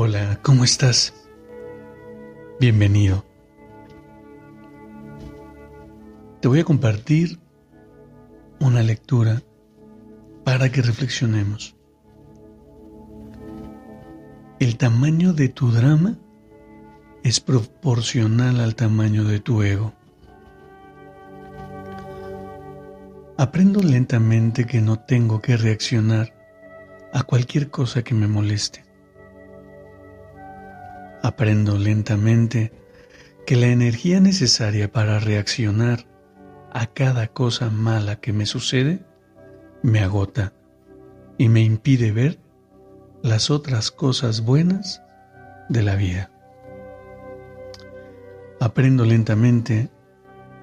Hola, ¿cómo estás? Bienvenido. Te voy a compartir una lectura para que reflexionemos. El tamaño de tu drama es proporcional al tamaño de tu ego. Aprendo lentamente que no tengo que reaccionar a cualquier cosa que me moleste. Aprendo lentamente que la energía necesaria para reaccionar a cada cosa mala que me sucede me agota y me impide ver las otras cosas buenas de la vida. Aprendo lentamente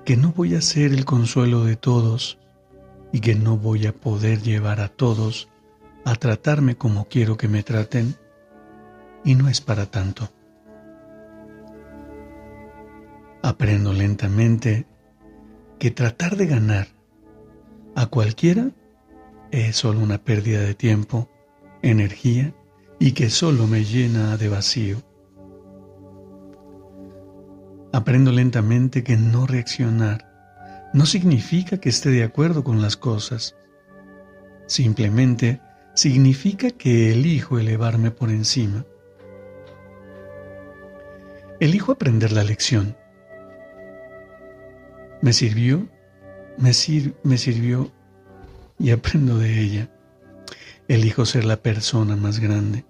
que no voy a ser el consuelo de todos y que no voy a poder llevar a todos a tratarme como quiero que me traten y no es para tanto. Aprendo lentamente que tratar de ganar a cualquiera es solo una pérdida de tiempo, energía y que solo me llena de vacío. Aprendo lentamente que no reaccionar no significa que esté de acuerdo con las cosas. Simplemente significa que elijo elevarme por encima. Elijo aprender la lección me sirvió, me, me sirvió y aprendo de ella. Elijo ser la persona más grande.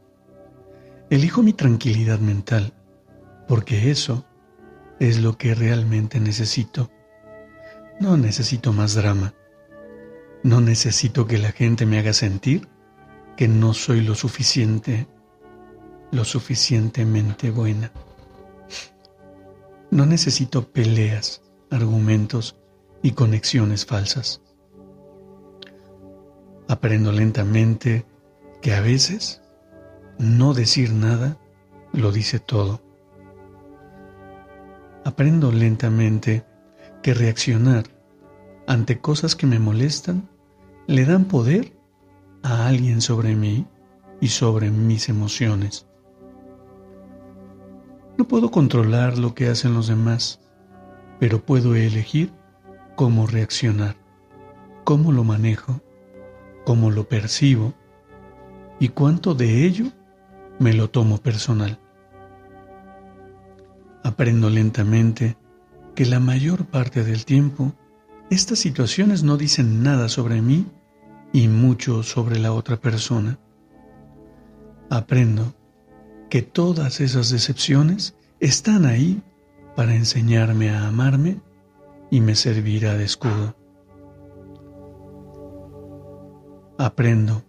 Elijo mi tranquilidad mental, porque eso es lo que realmente necesito. No necesito más drama. No necesito que la gente me haga sentir que no soy lo suficiente, lo suficientemente buena. No necesito peleas argumentos y conexiones falsas. Aprendo lentamente que a veces no decir nada lo dice todo. Aprendo lentamente que reaccionar ante cosas que me molestan le dan poder a alguien sobre mí y sobre mis emociones. No puedo controlar lo que hacen los demás, pero puedo elegir cómo reaccionar, cómo lo manejo, cómo lo percibo y cuánto de ello me lo tomo personal. Aprendo lentamente que la mayor parte del tiempo estas situaciones no dicen nada sobre mí y mucho sobre la otra persona. Aprendo que todas esas decepciones están ahí para enseñarme a amarme y me servirá de escudo. Aprendo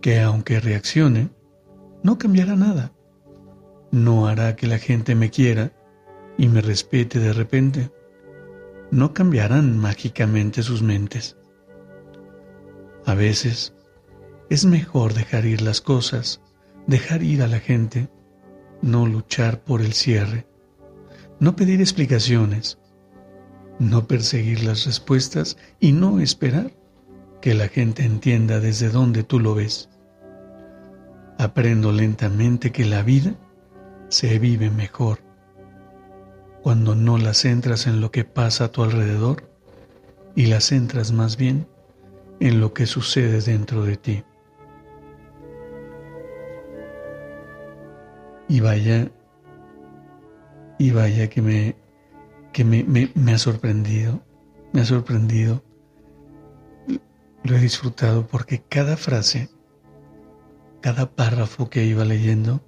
que aunque reaccione, no cambiará nada. No hará que la gente me quiera y me respete de repente. No cambiarán mágicamente sus mentes. A veces es mejor dejar ir las cosas, dejar ir a la gente, no luchar por el cierre no pedir explicaciones, no perseguir las respuestas y no esperar que la gente entienda desde dónde tú lo ves. Aprendo lentamente que la vida se vive mejor cuando no la centras en lo que pasa a tu alrededor y la centras más bien en lo que sucede dentro de ti. Y vaya y vaya que me, que me, me, ha sorprendido, me ha sorprendido. Lo he disfrutado porque cada frase, cada párrafo que iba leyendo,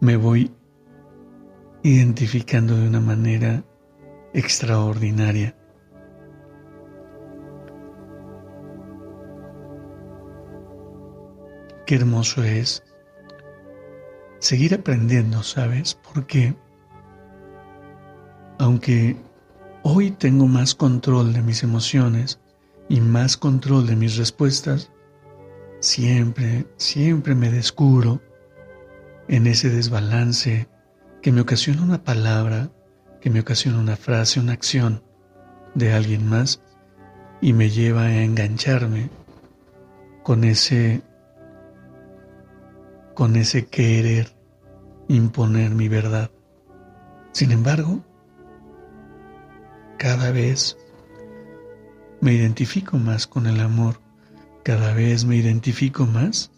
me voy identificando de una manera extraordinaria. qué hermoso es seguir aprendiendo, ¿sabes? Porque aunque hoy tengo más control de mis emociones y más control de mis respuestas, siempre, siempre me descubro en ese desbalance que me ocasiona una palabra, que me ocasiona una frase, una acción de alguien más y me lleva a engancharme con ese con ese querer imponer mi verdad. Sin embargo, cada vez me identifico más con el amor, cada vez me identifico más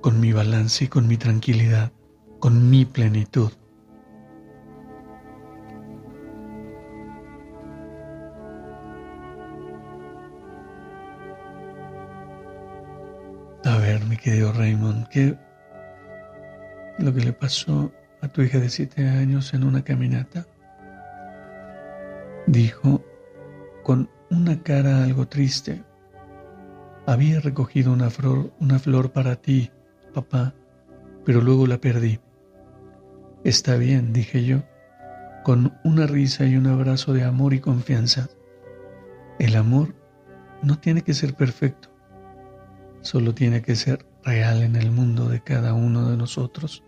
con mi balance y con mi tranquilidad, con mi plenitud. Ver, mi querido Raymond, ¿qué lo que le pasó a tu hija de siete años en una caminata? Dijo con una cara algo triste. Había recogido una flor, una flor para ti, papá, pero luego la perdí. Está bien, dije yo, con una risa y un abrazo de amor y confianza. El amor no tiene que ser perfecto solo tiene que ser real en el mundo de cada uno de nosotros.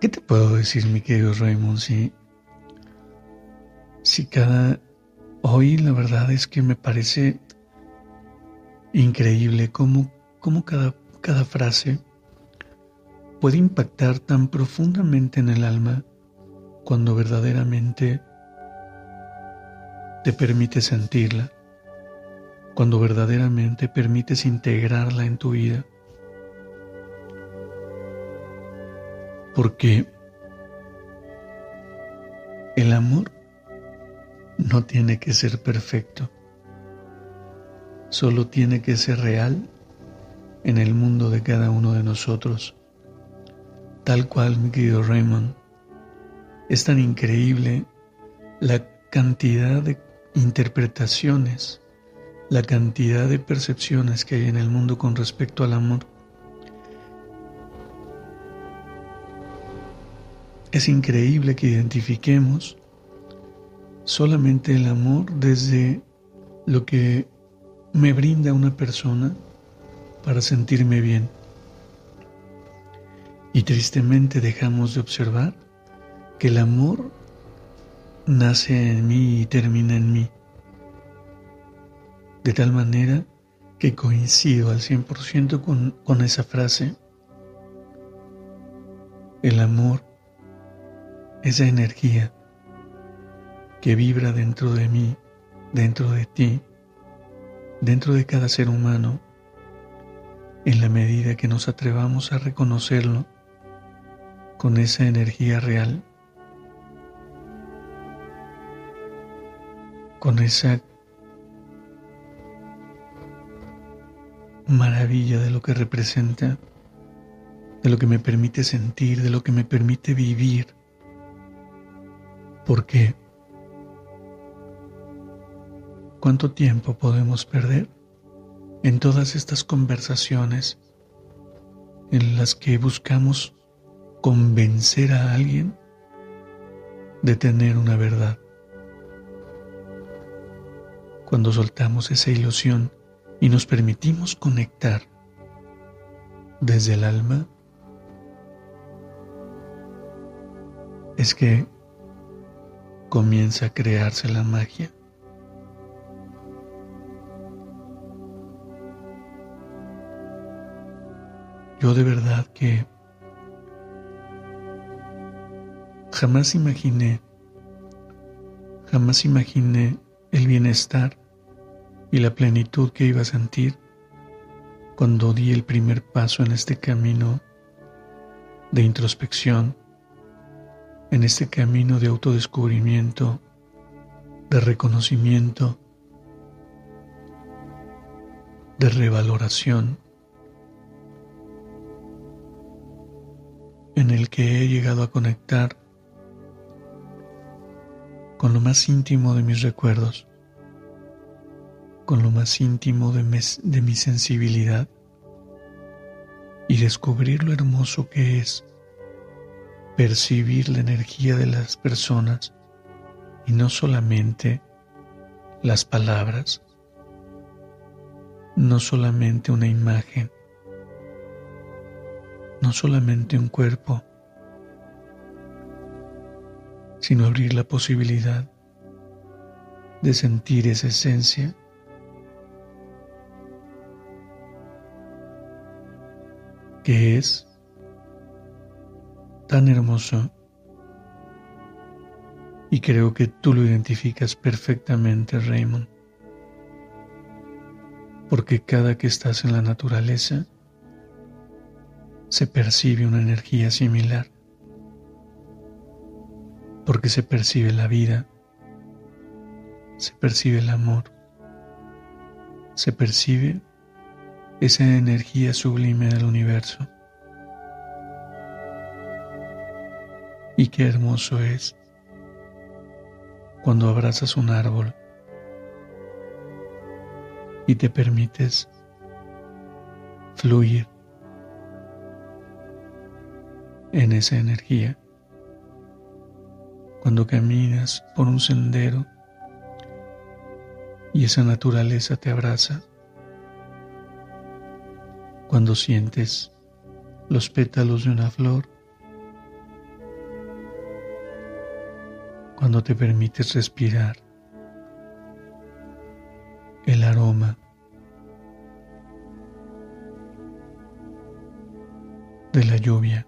¿Qué te puedo decir, mi querido Raymond? Si, si cada... Hoy la verdad es que me parece increíble cómo, cómo cada, cada frase puede impactar tan profundamente en el alma cuando verdaderamente te permite sentirla, cuando verdaderamente permites integrarla en tu vida. Porque el amor no tiene que ser perfecto, solo tiene que ser real en el mundo de cada uno de nosotros. Tal cual, mi querido Raymond, es tan increíble la cantidad de interpretaciones, la cantidad de percepciones que hay en el mundo con respecto al amor. Es increíble que identifiquemos solamente el amor desde lo que me brinda una persona para sentirme bien. Y tristemente dejamos de observar que el amor nace en mí y termina en mí. De tal manera que coincido al 100% con, con esa frase. El amor, esa energía que vibra dentro de mí, dentro de ti, dentro de cada ser humano, en la medida que nos atrevamos a reconocerlo con esa energía real con esa maravilla de lo que representa, de lo que me permite sentir, de lo que me permite vivir. Porque ¿cuánto tiempo podemos perder en todas estas conversaciones en las que buscamos convencer a alguien de tener una verdad? Cuando soltamos esa ilusión y nos permitimos conectar desde el alma, es que comienza a crearse la magia. Yo de verdad que jamás imaginé, jamás imaginé el bienestar y la plenitud que iba a sentir cuando di el primer paso en este camino de introspección, en este camino de autodescubrimiento, de reconocimiento, de revaloración, en el que he llegado a conectar con lo más íntimo de mis recuerdos, con lo más íntimo de, mi sensibilidad y descubrir lo hermoso que es percibir la energía de las personas y no solamente las palabras, no solamente una imagen, no solamente un cuerpo, sino abrir la posibilidad de sentir esa esencia. Que es tan hermoso. Y creo que tú lo identificas perfectamente, Raymond, porque cada que estás en la naturaleza se percibe una energía similar, porque se percibe la vida, se percibe el amor, se percibe esa energía sublime del universo. Y qué hermoso es cuando abrazas un árbol y te permites fluir en esa energía. Cuando caminas por un sendero y esa naturaleza te abraza. Cuando sientes los pétalos de una flor cuando te permites respirar el aroma de la lluvia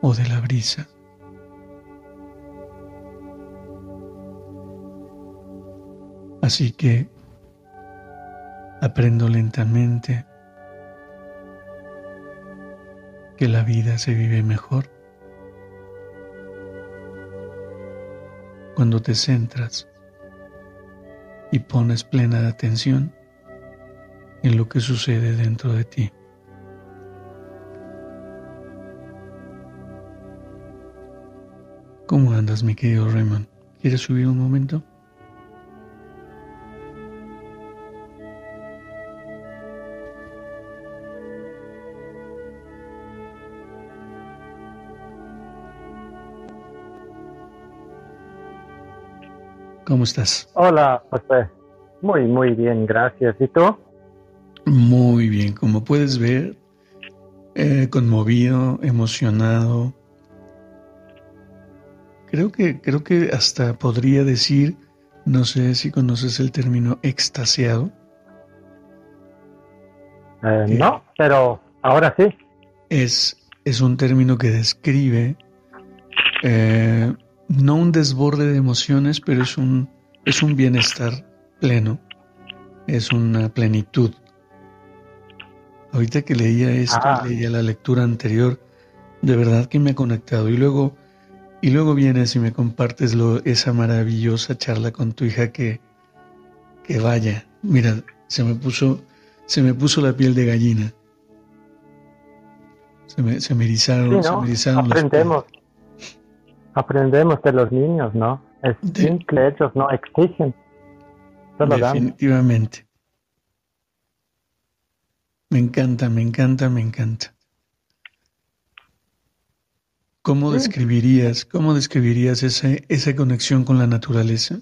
o de la brisa. Así que aprendo lentamente que la vida se vive mejor cuando te centras y pones plena atención en lo que sucede dentro de ti. ¿Cómo andas, mi querido Raymond? ¿Quieres subir un momento? ¿Cómo estás? Hola, José. Muy, muy bien, gracias. ¿Y tú? Muy bien, como puedes ver, eh, conmovido, emocionado. Creo que, creo que hasta podría decir, no sé si conoces el término extasiado. Eh, no, pero ahora sí. Es, es un término que describe eh, no un desborde de emociones, pero es un, es un bienestar pleno, es una plenitud. Ahorita que leía esto, ah. leía la lectura anterior, de verdad que me ha conectado. Y luego, y luego vienes y me compartes lo, esa maravillosa charla con tu hija que, que vaya, mira, se me puso, se me puso la piel de gallina. Se me, se me erizaron, se me erizaron Aprendemos aprendemos de los niños, ¿no? Es simple, ellos no exigen. Definitivamente. Me encanta, me encanta, me encanta. ¿Cómo describirías, cómo describirías esa, esa conexión con la naturaleza?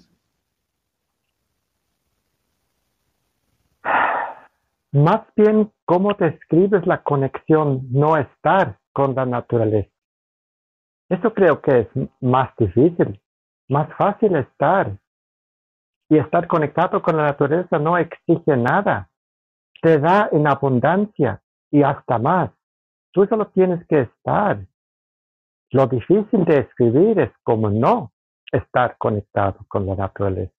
Más bien, ¿cómo describes la conexión no estar con la naturaleza? Eso creo que es más difícil, más fácil estar. Y estar conectado con la naturaleza no exige nada. Te da en abundancia y hasta más. Tú solo tienes que estar. Lo difícil de escribir es como no estar conectado con la naturaleza.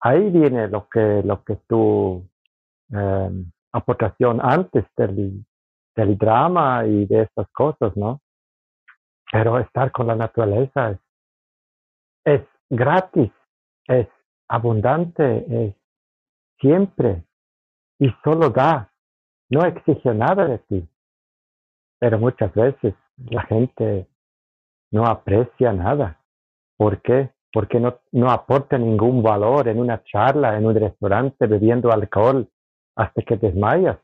Ahí viene lo que, lo que tu em, aportación antes del, del drama y de estas cosas, ¿no? Pero estar con la naturaleza es, gratis, es abundante, es siempre y solo da, no exige nada de ti. Pero muchas veces la gente no aprecia nada. ¿Por qué? porque no, no aporta ningún valor en una charla, en un restaurante, bebiendo alcohol hasta que desmayas.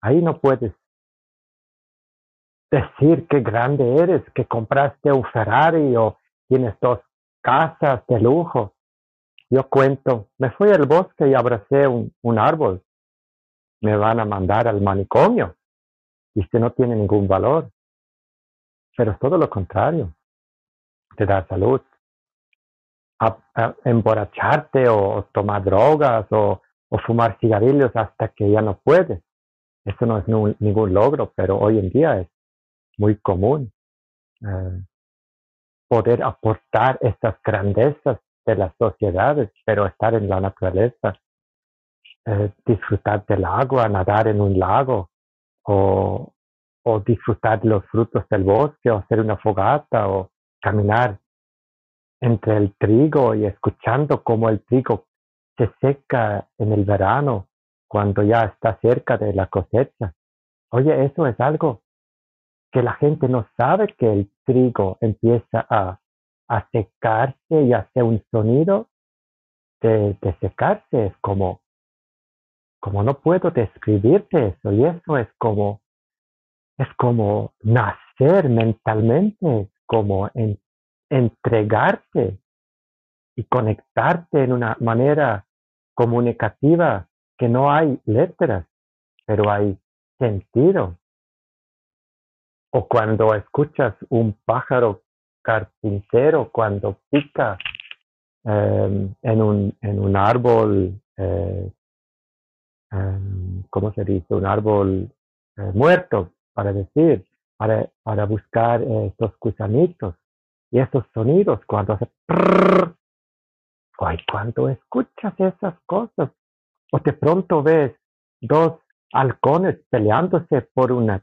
Ahí no puedes decir qué grande eres, que compraste un Ferrari o tienes dos casas de lujo. Yo cuento, me fui al bosque y abracé un, árbol. Me van a mandar al manicomio. Y este no tiene ningún valor. Pero es todo lo contrario. Te da salud. emborracharte o, tomar drogas o, o, fumar cigarrillos hasta que ya no puedes. Eso no es ningún logro, pero hoy en día es muy común. Eh, poder aportar estas grandezas de las sociedades, pero estar en la naturaleza, eh, disfrutar del agua, nadar en un lago o, o disfrutar los frutos del bosque o hacer una fogata o caminar entre el trigo y escuchando cómo el trigo se seca en el verano cuando ya está cerca de la cosecha. Oye, eso es algo que la gente no sabe que el trigo empieza a, a secarse y hace un sonido de, secarse. Es como, como no puedo describirte eso. Y eso es como, es como nacer mentalmente, como en, entregarte y conectarte en una manera comunicativa que no hay letras, pero hay sentido o cuando escuchas un pájaro carpintero cuando pica em, en, un, en un árbol, eh, em, ¿cómo se dice? Un árbol eh, muerto, para decir, para, para buscar eh, estos gusanitos. Y esos sonidos, cuando hace... ay, cuando escuchas esas cosas, o de pronto ves dos halcones peleándose por una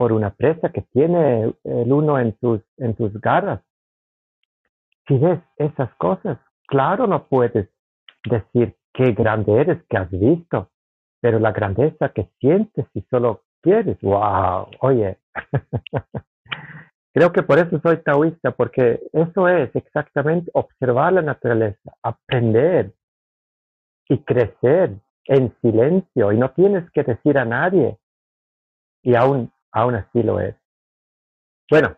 por una presa que tiene el uno en sus, en sus garras. Si ves esas cosas, claro no puedes decir qué grande eres que has visto, pero la grandeza que sientes si solo quieres, wow, oye. Creo que por eso soy taoísta, porque eso es exactamente observar la naturaleza, aprender y crecer en silencio y no tienes que decir a nadie. Y aún aún así lo es. Bueno,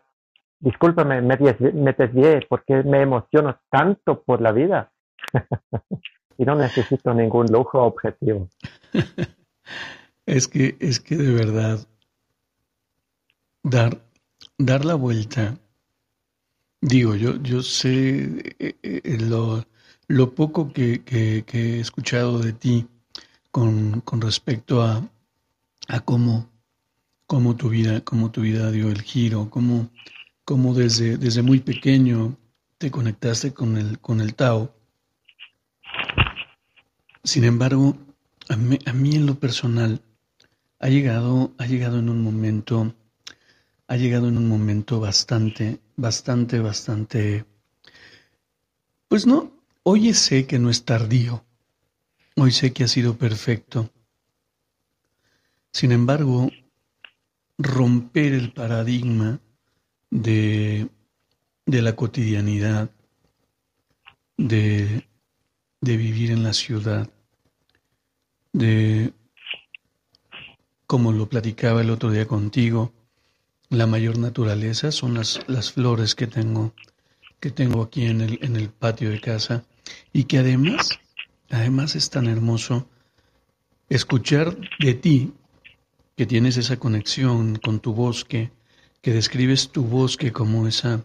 discúlpame, me, me desvié porque me emociono tanto por la vida y no necesito ningún lujo objetivo. es que, es que de verdad, dar, dar la vuelta, digo, yo, yo sé eh, eh, lo, lo poco que, que, que, he escuchado de ti con, con respecto a, a cómo cómo tu vida, cómo tu vida dio el giro, cómo, cómo desde, desde muy pequeño te conectaste con el, con el Tao. Sin embargo, a mí, en lo personal ha llegado, ha llegado en un momento, ha llegado en un momento bastante, bastante, bastante, pues no, hoy sé que no es tardío, hoy sé que ha sido perfecto. Sin embargo, romper el paradigma de, de la cotidianidad, de, de vivir en la ciudad, de, como lo platicaba el otro día contigo, la mayor naturaleza son las, las flores que tengo, que tengo aquí en el, en el patio de casa y que además, además es tan hermoso escuchar de ti que tienes esa conexión con tu bosque, que describes tu bosque como esa,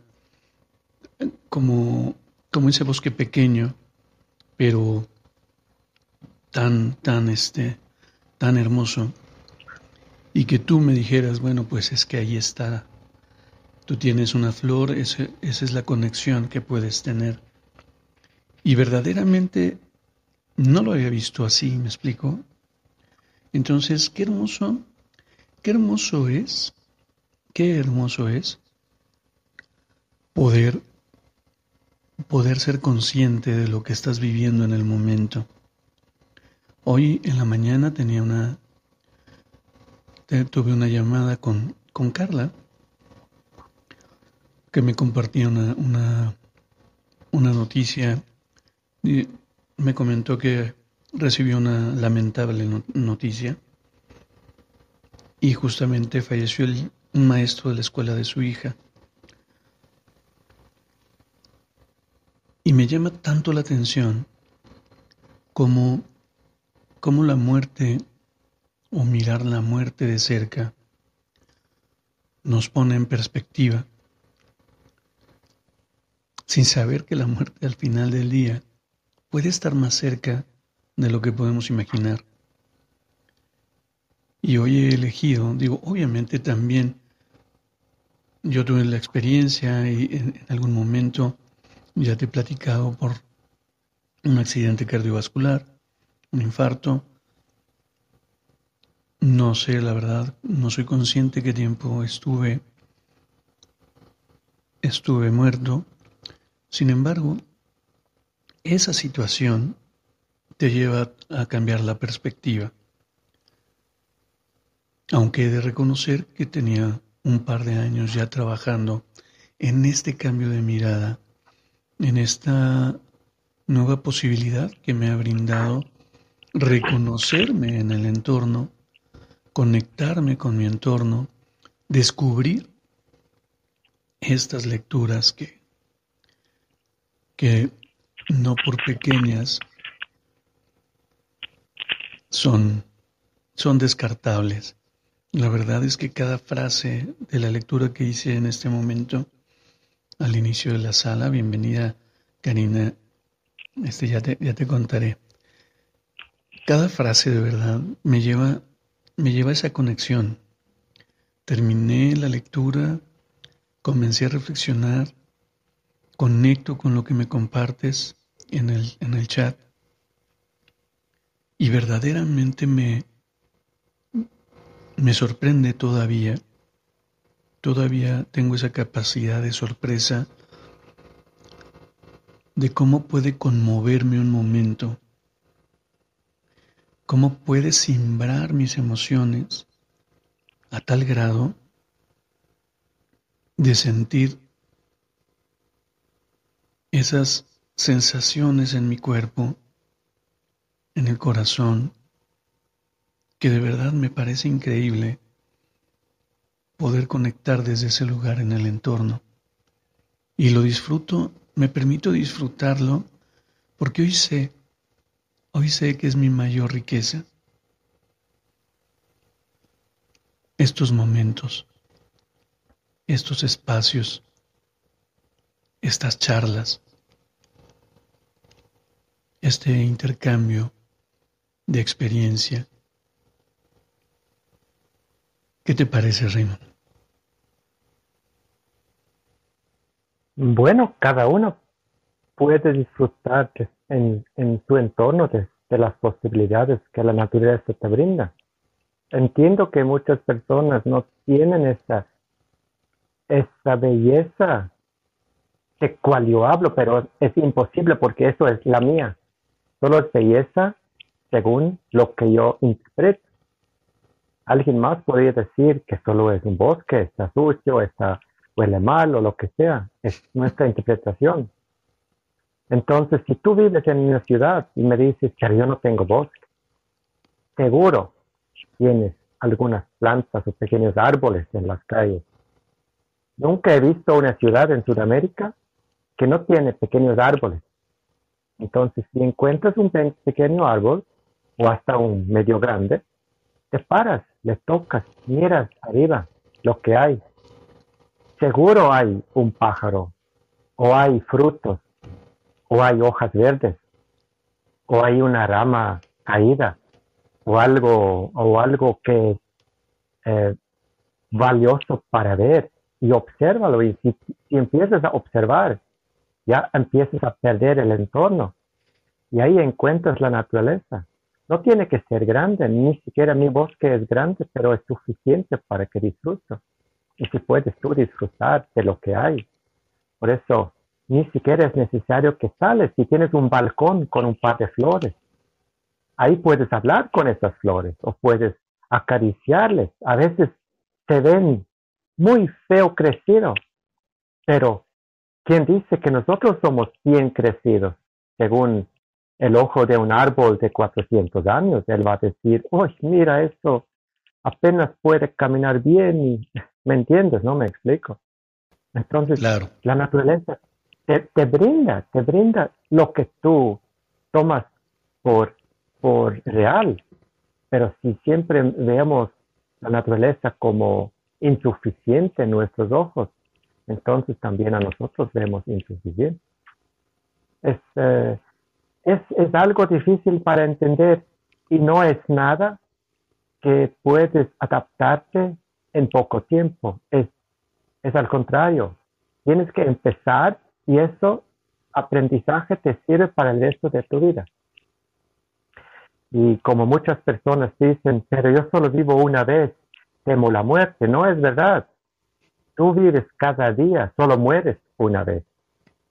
como, como ese bosque pequeño, pero tan, tan, este, tan hermoso, y que tú me dijeras, bueno, pues es que ahí está, tú tienes una flor, esa es la conexión que puedes tener. Y verdaderamente no lo había visto así, ¿me explico? Entonces, qué hermoso Qué hermoso es, qué hermoso es poder poder ser consciente de lo que estás viviendo en el momento. Hoy en la mañana tenía una tuve una llamada con, con Carla que me compartía una, una, una noticia, me comentó que recibió una lamentable noticia y justamente falleció el, maestro de la escuela de su hija. Y me llama tanto la atención como, como la muerte o mirar la muerte de cerca nos pone en perspectiva, sin saber que la muerte al final del día puede estar más cerca de lo que podemos imaginar. Y hoy he elegido, digo, obviamente también yo tuve la experiencia y en, algún momento ya te he platicado por un accidente cardiovascular, un infarto. No sé, la verdad, no soy consciente qué tiempo estuve estuve muerto. Sin embargo, esa situación te lleva a cambiar la perspectiva. Aunque he de reconocer que tenía un par de años ya trabajando en este cambio de mirada, en esta nueva posibilidad que me ha brindado reconocerme en el entorno, conectarme con mi entorno, descubrir estas lecturas que, que no por pequeñas son, son descartables. La verdad es que cada frase de la lectura que hice en este momento, al inicio de la sala, bienvenida Karina, este ya te, ya te contaré. Cada frase de verdad me lleva, me lleva a esa conexión. Terminé la lectura, comencé a reflexionar, conecto con lo que me compartes en el, en el chat y verdaderamente me, me sorprende todavía, todavía tengo esa capacidad de sorpresa de cómo puede conmoverme un momento, cómo puede simbrar mis emociones a tal grado de sentir esas sensaciones en mi cuerpo, en el corazón, que de verdad me parece increíble poder conectar desde ese lugar en el entorno. Y lo disfruto, me permito disfrutarlo porque hoy sé, hoy sé que es mi mayor riqueza. Estos momentos, estos espacios, estas charlas, este intercambio de experiencia ¿Qué te parece, Raymond? Bueno, cada uno puede disfrutar en, su entorno de, las posibilidades que la naturaleza te brinda. Entiendo que muchas personas no tienen esa, esa belleza de cual yo hablo, pero es imposible porque eso es la mía. Solo es belleza según lo que yo interpreto. Alguien más podría decir que solo es un bosque, está sucio, está, huele mal o lo que sea. Es nuestra interpretación. Entonces, si tú vives en una ciudad y me dices que yo no tengo bosque, seguro tienes algunas plantas o pequeños árboles en las calles. Nunca he visto una ciudad en Sudamérica que no tiene pequeños árboles. Entonces, si encuentras un pequeño árbol o hasta un medio grande, te paras, le tocas, miras arriba lo que hay. Seguro hay un pájaro, o hay frutos, o hay hojas verdes, o hay una rama caída, o algo, o algo que es eh, valioso para ver. Y obsérvalo. Y si, si empiezas a observar, ya empiezas a perder el entorno. Y ahí encuentras la naturaleza. No tiene que ser grande, ni siquiera mi bosque es grande, pero es suficiente para que disfruto. Y si puedes tú disfrutar de lo que hay. Por eso, ni siquiera es necesario que sales si tienes un balcón con un par de flores. Ahí puedes hablar con esas flores o puedes acariciarles. A veces se ven muy feo crecido, pero ¿quién dice que nosotros somos bien crecidos? Según el ojo de un árbol de 400 años, él va a decir, uy, mira eso, apenas puede caminar bien y, ¿me entiendes? No me explico. Entonces, la naturaleza te, te, brinda, te brinda lo que tú tomas por, por real. Pero si siempre vemos la naturaleza como insuficiente en nuestros ojos, entonces también a nosotros vemos insuficiente. Es, eh, es, es algo difícil para entender y no es nada que puedes adaptarte en poco tiempo. Es, es al contrario. Tienes que empezar y eso aprendizaje te sirve para el resto de tu vida. Y como muchas personas dicen, pero yo solo vivo una vez, temo la muerte. No es verdad. Tú vives cada día, solo mueres una vez.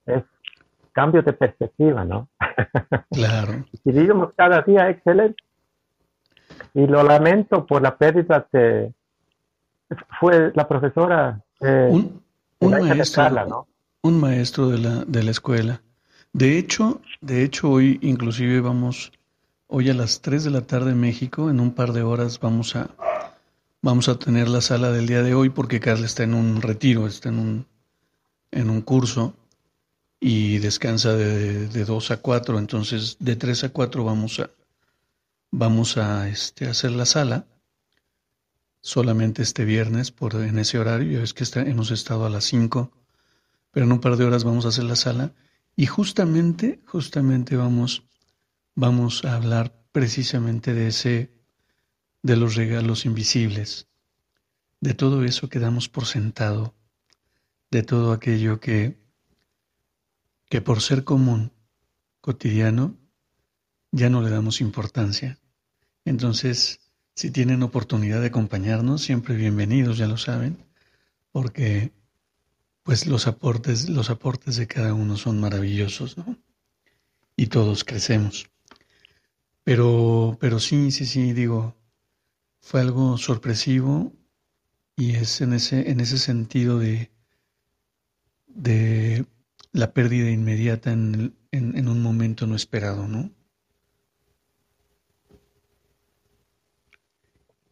Es cambio de perspectiva, ¿no? Claro. si vivimos cada día, excelente. Y lo lamento por la pérdida de... Fue la profesora... un, maestro, ¿no? un maestro de la, de la escuela. De hecho, de hecho hoy inclusive vamos Hoy a las 3 de la tarde en México, en un par de horas vamos a, vamos a tener la sala del día de hoy porque Carla está en un retiro, está en un, en un curso y descansa de, de 2 a 4, entonces de 3 a 4 vamos a, vamos a este, hacer la sala solamente este viernes por en ese horario, es que hemos estado a las 5, pero en un par de horas vamos a hacer la sala. Y justamente, justamente vamos vamos a hablar precisamente de ese, de los regalos invisibles, de todo eso que damos por sentado, de todo aquello que, que por ser común, cotidiano, ya no le damos importancia. Entonces, si tienen oportunidad de acompañarnos, siempre bienvenidos, ya lo saben, porque pues los aportes, los aportes de cada uno son maravillosos, ¿no? Y todos crecemos. Pero, pero sí, sí, sí, digo, fue algo sorpresivo y es en ese, en ese sentido de, de la pérdida inmediata en, en, un momento no esperado, ¿no?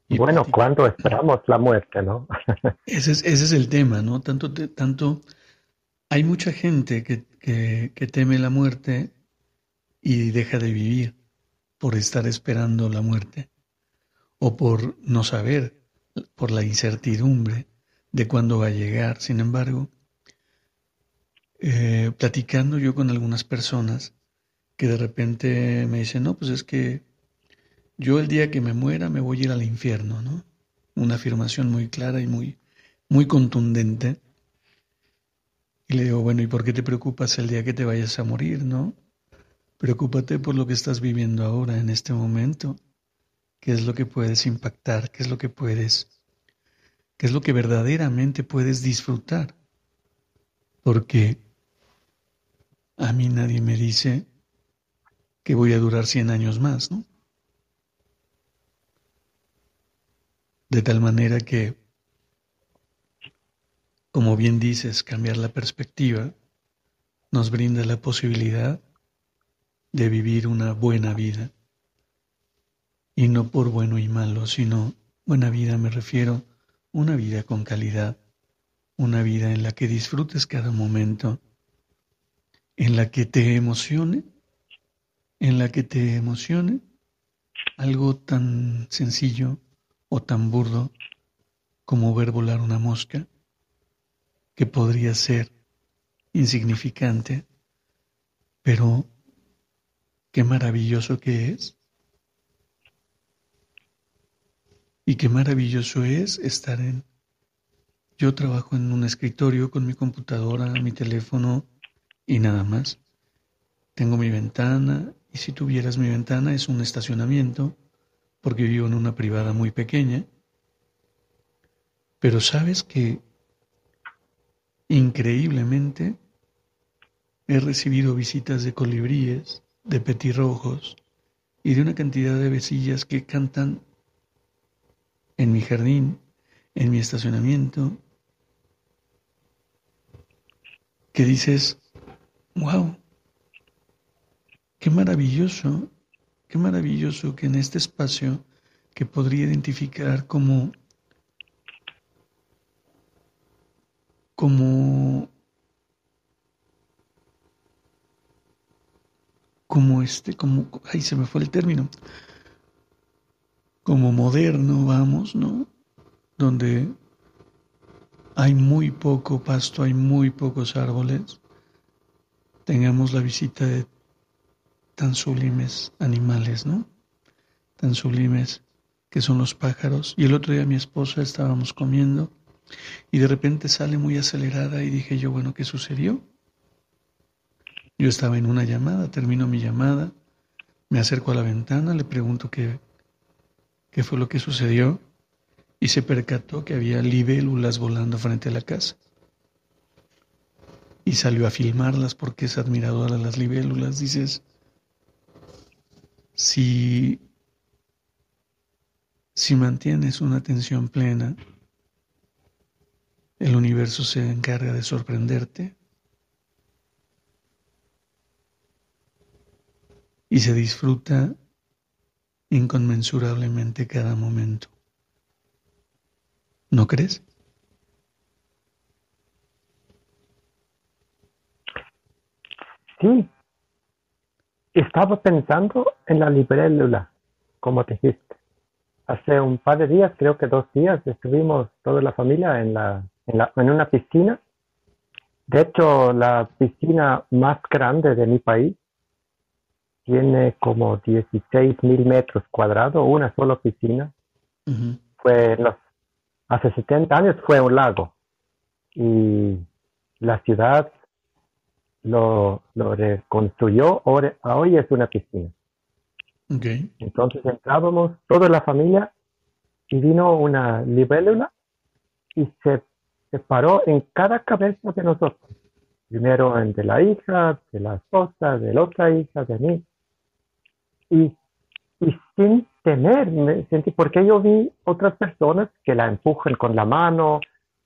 Y bueno, ¿cuándo esperamos la muerte, no? ese, es, ese es el tema, ¿no? Tanto, tanto hay mucha gente que, que, que teme la muerte y deja de vivir por estar esperando la muerte o por no saber, por la incertidumbre de cuándo va a llegar. Sin embargo, eh, platicando yo con algunas personas que de repente me dicen, no, pues es que yo el día que me muera me voy a ir al infierno, ¿no? Una afirmación muy clara y muy, muy contundente. Y le digo, bueno, ¿y por qué te preocupas el día que te vayas a morir, no? Preocúpate por lo que estás viviendo ahora, en este momento. ¿Qué es lo que puedes impactar? ¿Qué es lo que puedes, qué es lo que verdaderamente puedes disfrutar? Porque a mí nadie me dice que voy a durar 100 años más, ¿no? De tal manera que, como bien dices, cambiar la perspectiva nos brinda la posibilidad de vivir una buena vida. Y no por bueno y malo, sino buena vida me refiero una vida con calidad, una vida en la que disfrutes cada momento, en la que te emocione, en la que te emocione algo tan sencillo o tan burdo como ver volar una mosca, que podría ser insignificante, pero qué maravilloso que es. Y qué maravilloso es estar en... Yo trabajo en un escritorio con mi computadora, mi teléfono y nada más. Tengo mi ventana y si tuvieras mi ventana es un estacionamiento porque vivo en una privada muy pequeña. Pero sabes que increíblemente he recibido visitas de colibríes, de petirrojos y de una cantidad de vecillas que cantan en mi jardín, en mi estacionamiento. que dices, wow, qué maravilloso, qué maravilloso que en este espacio que podría identificar como como como este como ay se me fue el término. Como moderno vamos no donde hay muy poco pasto hay muy pocos árboles tengamos la visita de tan sublimes animales no tan sublimes que son los pájaros y el otro día mi esposa estábamos comiendo y de repente sale muy acelerada y dije yo, bueno, ¿qué sucedió? Yo estaba en una llamada, termino mi llamada, me acerco a la ventana, le pregunto qué, qué fue lo que sucedió y se percató que había libélulas volando frente a la casa. Y salió a filmarlas porque es admiradora de las libélulas. Dices, si, si mantienes una atención plena, el universo se encarga de sorprenderte y se disfruta inconmensurablemente cada momento. ¿No crees? Sí. Estaba pensando en la libélula, como te dijiste. Hace un par de días, creo que dos días, estuvimos toda la familia en la en, una piscina. De hecho, la piscina más grande de mi país tiene como 16 mil metros cuadrados, una sola piscina. Fue los, hace 70 años fue un lago y la ciudad lo, lo reconstruyó, ahora, hoy es una piscina. Entonces entrábamos toda la familia y vino una libélula y se se paró en cada cabeza de nosotros. Primero en de la hija, de la esposa, de la otra hija, de mí. Y, y sin temer, me sentí, porque yo vi otras personas que la empujan con la mano,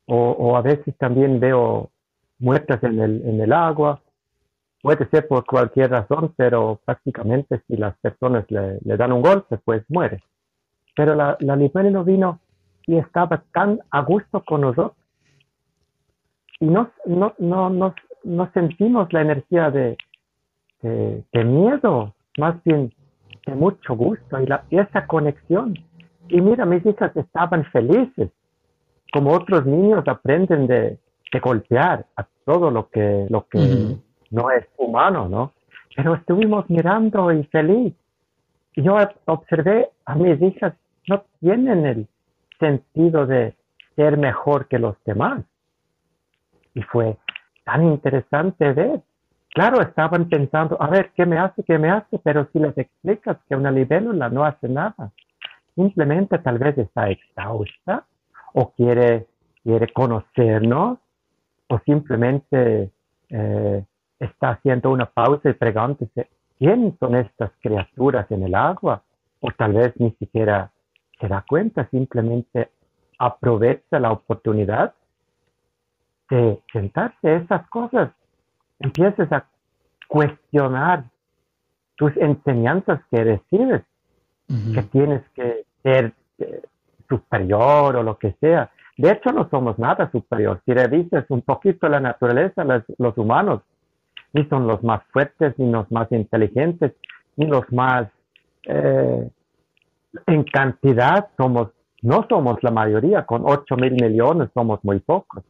o, o a veces también veo muertas en el, en el agua. Puede ser por cualquier razón, pero prácticamente si las personas le, dan un golpe, pues muere. Pero la, la no vino y estaba tan a gusto con nosotros y no, no, no, no, sentimos la energía de, de, miedo, más bien de mucho gusto y, esa conexión. Y mira, mis hijas estaban felices, como otros niños aprenden de, de golpear a todo lo que, lo que no es humano, ¿no? Pero estuvimos mirando y feliz. Yo observé a mis hijas, no tienen el sentido de ser mejor que los demás. Y fue tan interesante ver. Claro, estaban pensando, a ver, ¿qué me hace? ¿Qué me hace? Pero si les explicas que una libélula no hace nada, simplemente tal vez está exhausta o quiere, quiere conocernos o simplemente eh, está haciendo una pausa y preguntándose, ¿quién son estas criaturas en el agua? O tal vez ni siquiera se da cuenta, simplemente aprovecha la oportunidad de sentarse esas cosas, empieces a cuestionar tus enseñanzas que recibes, que tienes que ser eh, superior o lo que sea. De hecho, no somos nada superior. Si revisas un poquito la naturaleza, los, humanos, ni son los más fuertes, ni los más inteligentes, ni los más eh, en cantidad somos, no somos la mayoría, con 8 mil millones somos muy pocos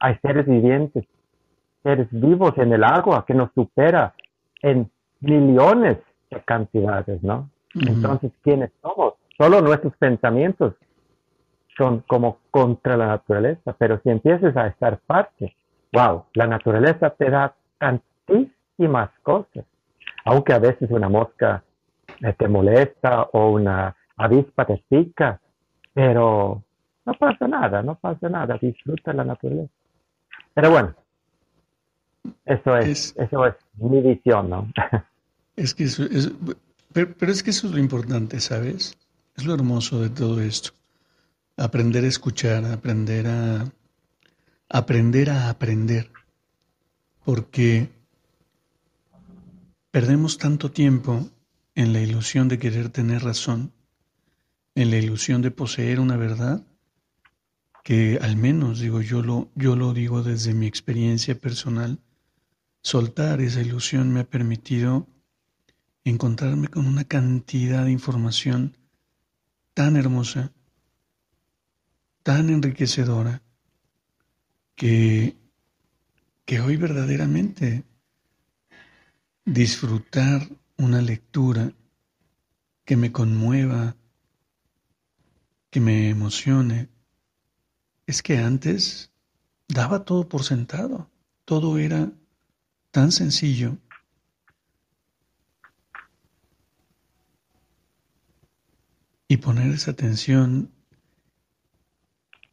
hay seres vivientes, seres vivos en el agua que nos supera en millones de cantidades, ¿no? Entonces, ¿quiénes somos? Solo nuestros pensamientos son como contra la naturaleza, pero si empiezas a estar parte, wow, la naturaleza te da tantísimas cosas, aunque a veces una mosca te molesta o una avispa te pica, pero no pasa nada, no pasa nada, disfruta la naturaleza. Pero bueno, eso es, eso es mi visión, ¿no? Es que eso es, pero, es que eso es lo importante, ¿sabes? Es lo hermoso de todo esto. Aprender a escuchar, aprender a aprender a aprender. porque perdemos tanto tiempo en la ilusión de querer tener razón, en la ilusión de poseer una verdad, que al menos digo yo lo, yo lo digo desde mi experiencia personal, soltar esa ilusión me ha permitido encontrarme con una cantidad de información tan hermosa, tan enriquecedora, que, que hoy verdaderamente disfrutar una lectura que me conmueva, que me emocione, es que antes daba todo por sentado, todo era tan sencillo. Y poner esa atención,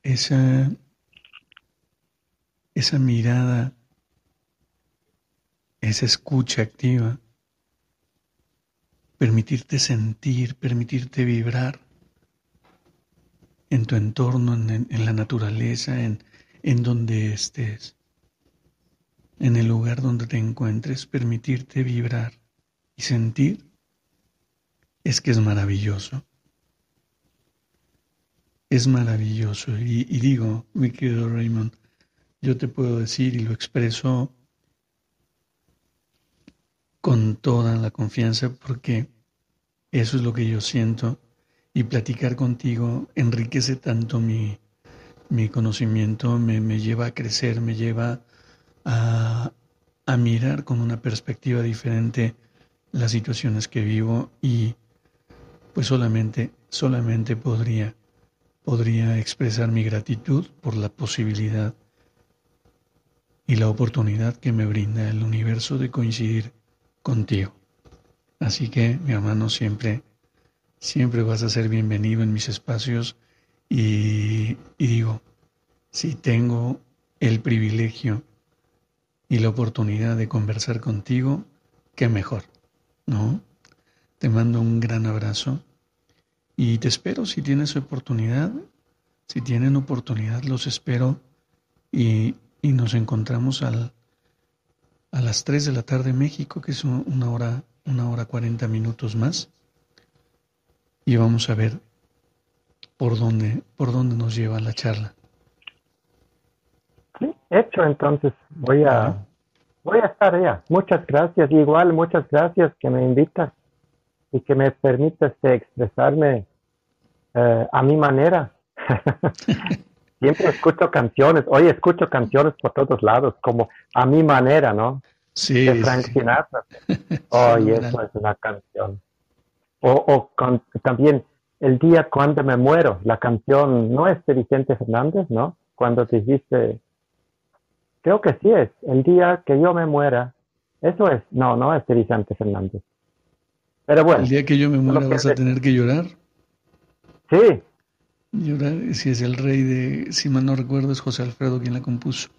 esa, esa mirada, esa escucha activa, permitirte sentir, permitirte vibrar en tu entorno, en, la naturaleza, en, en donde estés, en el lugar donde te encuentres, permitirte vibrar y sentir, es que es maravilloso. Es maravilloso. Y, y digo, mi querido Raymond, yo te puedo decir y lo expreso con toda la confianza porque eso es lo que yo siento. Y platicar contigo enriquece tanto mi, conocimiento, me, lleva a crecer, me lleva a, a mirar con una perspectiva diferente las situaciones que vivo y pues solamente, solamente podría, podría expresar mi gratitud por la posibilidad y la oportunidad que me brinda el universo de coincidir contigo. Así que, mi hermano, siempre Siempre vas a ser bienvenido en mis espacios y, digo, si tengo el privilegio y la oportunidad de conversar contigo, qué mejor, ¿no? Te mando un gran abrazo y te espero si tienes oportunidad, si tienen oportunidad, los espero y, y nos encontramos al, a las 3 de la tarde en México, que es una hora, una hora 40 minutos más y vamos a ver por dónde, por dónde nos lleva la charla. Sí, hecho, entonces voy a, voy a estar allá. Muchas gracias, igual muchas gracias que me invitas y que me permites expresarme eh, a mi manera. Siempre escucho canciones, hoy escucho canciones por todos lados, como a mi manera, ¿no? Sí. De Frank Sinatra. Hoy eso es una canción. O, también El día cuando me muero, la canción no es de Vicente Fernández, ¿no? Cuando dijiste, creo que sí es, El día que yo me muera, eso es, no, no es de Vicente Fernández. Pero bueno. El día que yo me muera vas a tener que llorar. Sí. Llorar, si es el rey de, si mal no recuerdo, es José Alfredo quien la compuso.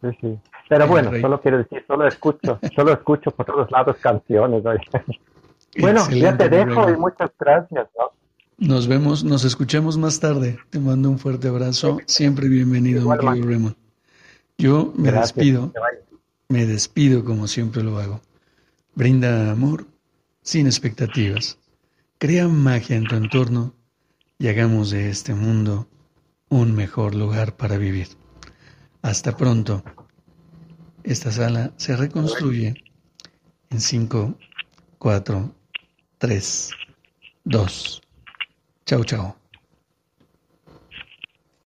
Sí, sí. Pero bueno, solo quiero decir, solo escucho, solo escucho por todos lados canciones. Bueno, ya te dejo y muchas gracias. Nos vemos, nos escuchamos más tarde. Te mando un fuerte abrazo. Siempre bienvenido, mi querido Raymond. Yo me despido, me despido como siempre lo hago. Brinda amor sin expectativas. Crea magia en tu entorno y hagamos de este mundo un mejor lugar para vivir. Hasta pronto. Esta sala se reconstruye en 5, 4, 3, 2. Chao, chao.